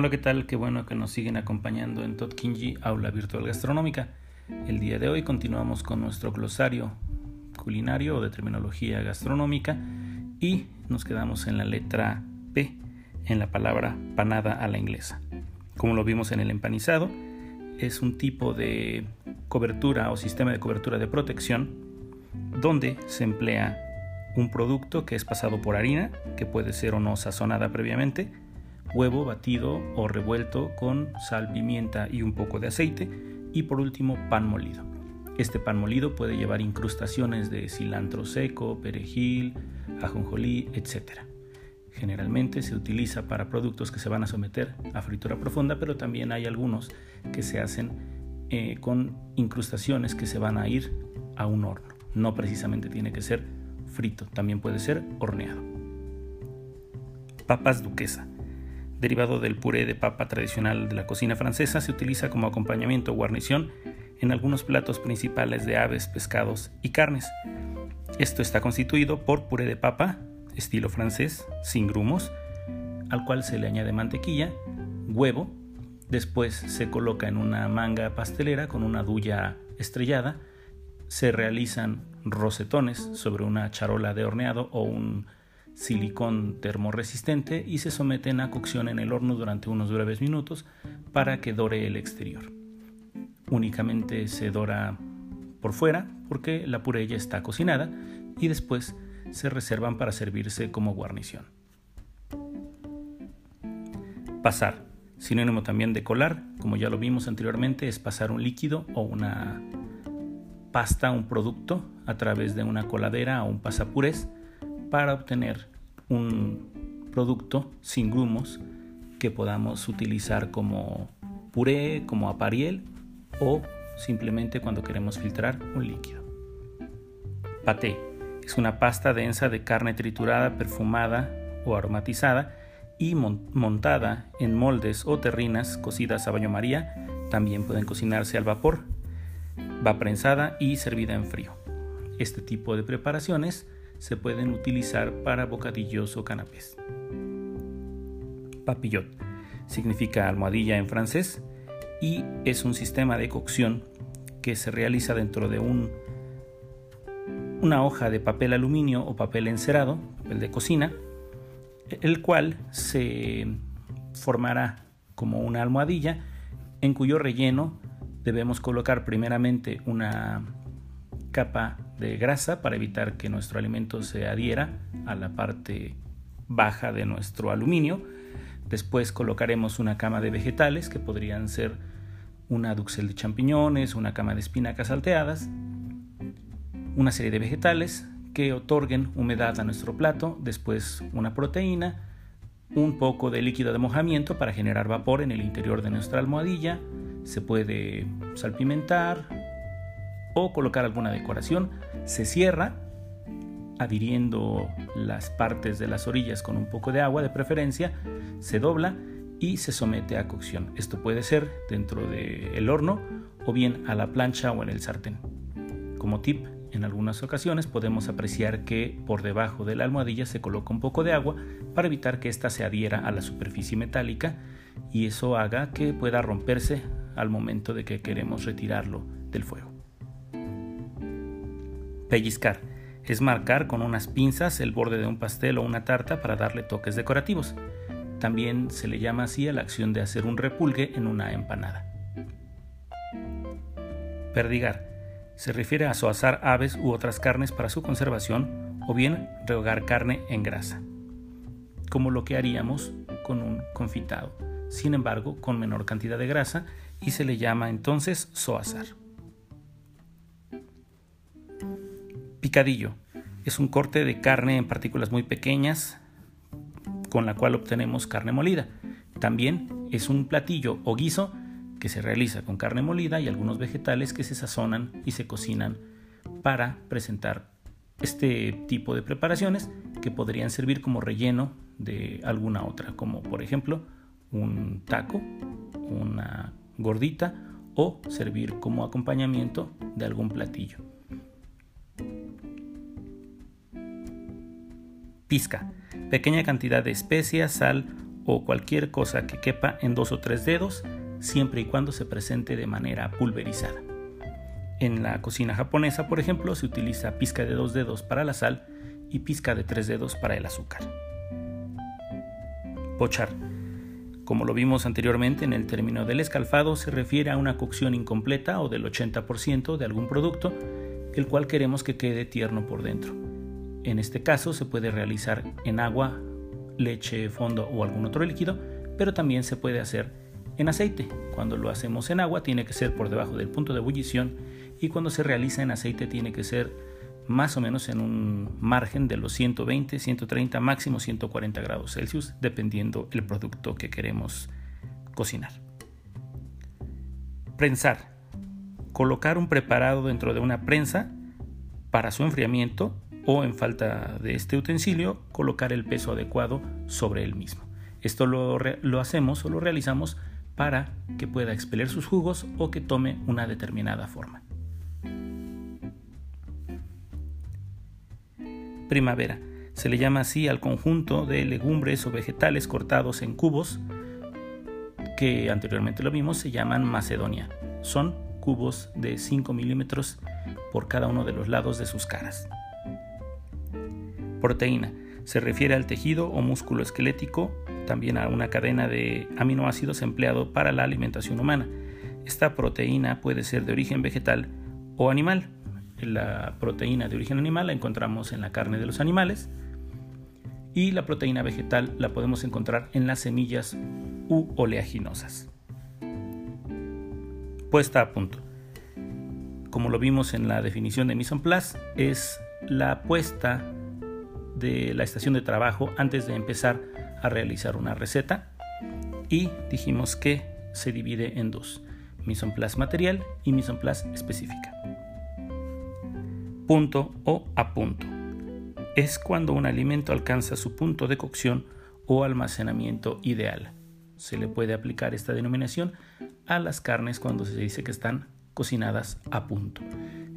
Hola, ¿qué tal? Qué bueno que nos siguen acompañando en Todd Kinji, Aula Virtual Gastronómica. El día de hoy continuamos con nuestro glosario culinario o de terminología gastronómica y nos quedamos en la letra P, en la palabra panada a la inglesa. Como lo vimos en el empanizado, es un tipo de cobertura o sistema de cobertura de protección donde se emplea un producto que es pasado por harina, que puede ser o no sazonada previamente, huevo batido o revuelto con sal, pimienta y un poco de aceite y por último pan molido. Este pan molido puede llevar incrustaciones de cilantro seco, perejil, ajonjolí, etc. Generalmente se utiliza para productos que se van a someter a fritura profunda, pero también hay algunos que se hacen eh, con incrustaciones que se van a ir a un horno. No precisamente tiene que ser frito, también puede ser horneado. Papas duquesa derivado del puré de papa tradicional de la cocina francesa, se utiliza como acompañamiento o guarnición en algunos platos principales de aves, pescados y carnes. Esto está constituido por puré de papa, estilo francés, sin grumos, al cual se le añade mantequilla, huevo, después se coloca en una manga pastelera con una duya estrellada, se realizan rosetones sobre una charola de horneado o un silicón termoresistente y se someten a cocción en el horno durante unos breves minutos para que dore el exterior. Únicamente se dora por fuera porque la puré está cocinada y después se reservan para servirse como guarnición. Pasar, sinónimo también de colar, como ya lo vimos anteriormente, es pasar un líquido o una pasta, un producto, a través de una coladera o un pasapurés para obtener un producto sin grumos que podamos utilizar como puré, como apariel o simplemente cuando queremos filtrar un líquido. Paté es una pasta densa de carne triturada, perfumada o aromatizada y montada en moldes o terrinas cocidas a baño maría. También pueden cocinarse al vapor. Va prensada y servida en frío. Este tipo de preparaciones se pueden utilizar para bocadillos o canapés. Papillot significa almohadilla en francés y es un sistema de cocción que se realiza dentro de un, una hoja de papel aluminio o papel encerado, papel de cocina, el cual se formará como una almohadilla en cuyo relleno debemos colocar primeramente una capa de grasa para evitar que nuestro alimento se adhiera a la parte baja de nuestro aluminio. Después colocaremos una cama de vegetales que podrían ser una duxel de champiñones, una cama de espinacas salteadas, una serie de vegetales que otorguen humedad a nuestro plato, después una proteína, un poco de líquido de mojamiento para generar vapor en el interior de nuestra almohadilla, se puede salpimentar, o colocar alguna decoración. Se cierra adhiriendo las partes de las orillas con un poco de agua de preferencia, se dobla y se somete a cocción. Esto puede ser dentro del horno o bien a la plancha o en el sartén. Como tip, en algunas ocasiones podemos apreciar que por debajo de la almohadilla se coloca un poco de agua para evitar que ésta se adhiera a la superficie metálica y eso haga que pueda romperse al momento de que queremos retirarlo del fuego. Pellizcar es marcar con unas pinzas el borde de un pastel o una tarta para darle toques decorativos. También se le llama así a la acción de hacer un repulgue en una empanada. Perdigar se refiere a soazar aves u otras carnes para su conservación o bien rehogar carne en grasa, como lo que haríamos con un confitado, sin embargo con menor cantidad de grasa y se le llama entonces soazar. Picadillo. Es un corte de carne en partículas muy pequeñas con la cual obtenemos carne molida. También es un platillo o guiso que se realiza con carne molida y algunos vegetales que se sazonan y se cocinan para presentar este tipo de preparaciones que podrían servir como relleno de alguna otra, como por ejemplo un taco, una gordita o servir como acompañamiento de algún platillo. Pizca. Pequeña cantidad de especias, sal o cualquier cosa que quepa en dos o tres dedos, siempre y cuando se presente de manera pulverizada. En la cocina japonesa, por ejemplo, se utiliza pizca de dos dedos para la sal y pizca de tres dedos para el azúcar. Pochar. Como lo vimos anteriormente en el término del escalfado, se refiere a una cocción incompleta o del 80% de algún producto, el cual queremos que quede tierno por dentro. En este caso se puede realizar en agua, leche, fondo o algún otro líquido, pero también se puede hacer en aceite. Cuando lo hacemos en agua tiene que ser por debajo del punto de ebullición y cuando se realiza en aceite tiene que ser más o menos en un margen de los 120, 130, máximo 140 grados Celsius, dependiendo el producto que queremos cocinar. Prensar. Colocar un preparado dentro de una prensa para su enfriamiento o en falta de este utensilio colocar el peso adecuado sobre el mismo. Esto lo, lo hacemos o lo realizamos para que pueda expeler sus jugos o que tome una determinada forma. primavera. Se le llama así al conjunto de legumbres o vegetales cortados en cubos, que anteriormente lo vimos, se llaman macedonia. Son cubos de 5 milímetros por cada uno de los lados de sus caras. Proteína. Se refiere al tejido o músculo esquelético, también a una cadena de aminoácidos empleado para la alimentación humana. Esta proteína puede ser de origen vegetal o animal. La proteína de origen animal la encontramos en la carne de los animales y la proteína vegetal la podemos encontrar en las semillas u oleaginosas. Puesta a punto. Como lo vimos en la definición de mise en es la puesta de la estación de trabajo antes de empezar a realizar una receta y dijimos que se divide en dos, mise en place material y mise en place específica punto o a punto. Es cuando un alimento alcanza su punto de cocción o almacenamiento ideal. Se le puede aplicar esta denominación a las carnes cuando se dice que están cocinadas a punto.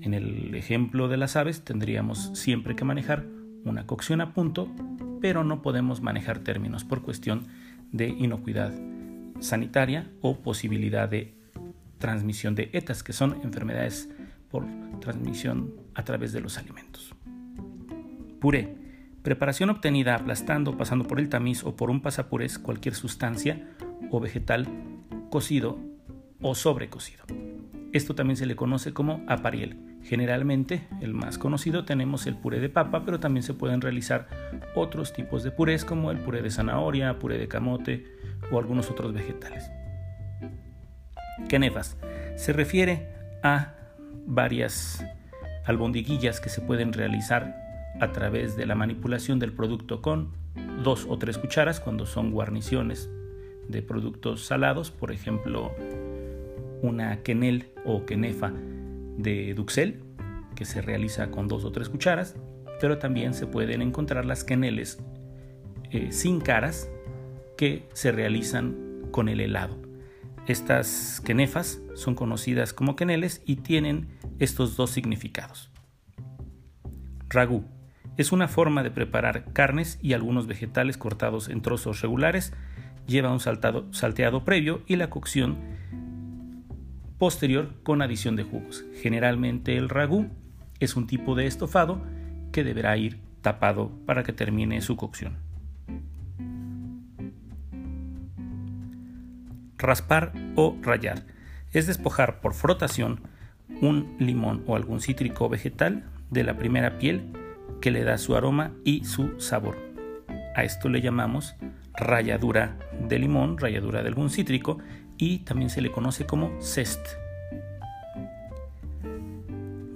En el ejemplo de las aves tendríamos siempre que manejar una cocción a punto, pero no podemos manejar términos por cuestión de inocuidad sanitaria o posibilidad de transmisión de ETAs, que son enfermedades por transmisión a través de los alimentos. Puré. Preparación obtenida aplastando, pasando por el tamiz o por un pasapurés cualquier sustancia o vegetal cocido o sobrecocido. Esto también se le conoce como apariel. Generalmente, el más conocido tenemos el puré de papa, pero también se pueden realizar otros tipos de purés como el puré de zanahoria, puré de camote o algunos otros vegetales. Kenefas. Se refiere a varias albondiguillas que se pueden realizar a través de la manipulación del producto con dos o tres cucharas cuando son guarniciones de productos salados, por ejemplo una quenel o quenefa de duxel que se realiza con dos o tres cucharas, pero también se pueden encontrar las queneles eh, sin caras que se realizan con el helado. Estas quenefas son conocidas como queneles y tienen estos dos significados. Ragú es una forma de preparar carnes y algunos vegetales cortados en trozos regulares, lleva un salteado previo y la cocción posterior con adición de jugos. Generalmente el ragú es un tipo de estofado que deberá ir tapado para que termine su cocción. Raspar o rayar es despojar por frotación un limón o algún cítrico vegetal de la primera piel que le da su aroma y su sabor. A esto le llamamos ralladura de limón, ralladura de algún cítrico y también se le conoce como cest.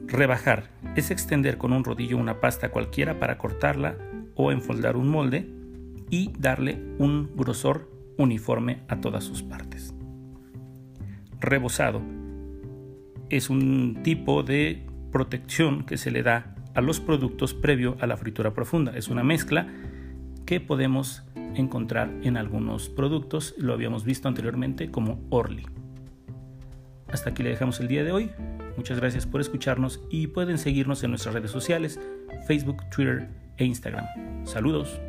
Rebajar es extender con un rodillo una pasta cualquiera para cortarla o enfoldar un molde y darle un grosor uniforme a todas sus partes. Rebozado es un tipo de protección que se le da a los productos previo a la fritura profunda. Es una mezcla que podemos encontrar en algunos productos, lo habíamos visto anteriormente como Orly. Hasta aquí le dejamos el día de hoy. Muchas gracias por escucharnos y pueden seguirnos en nuestras redes sociales, Facebook, Twitter e Instagram. Saludos.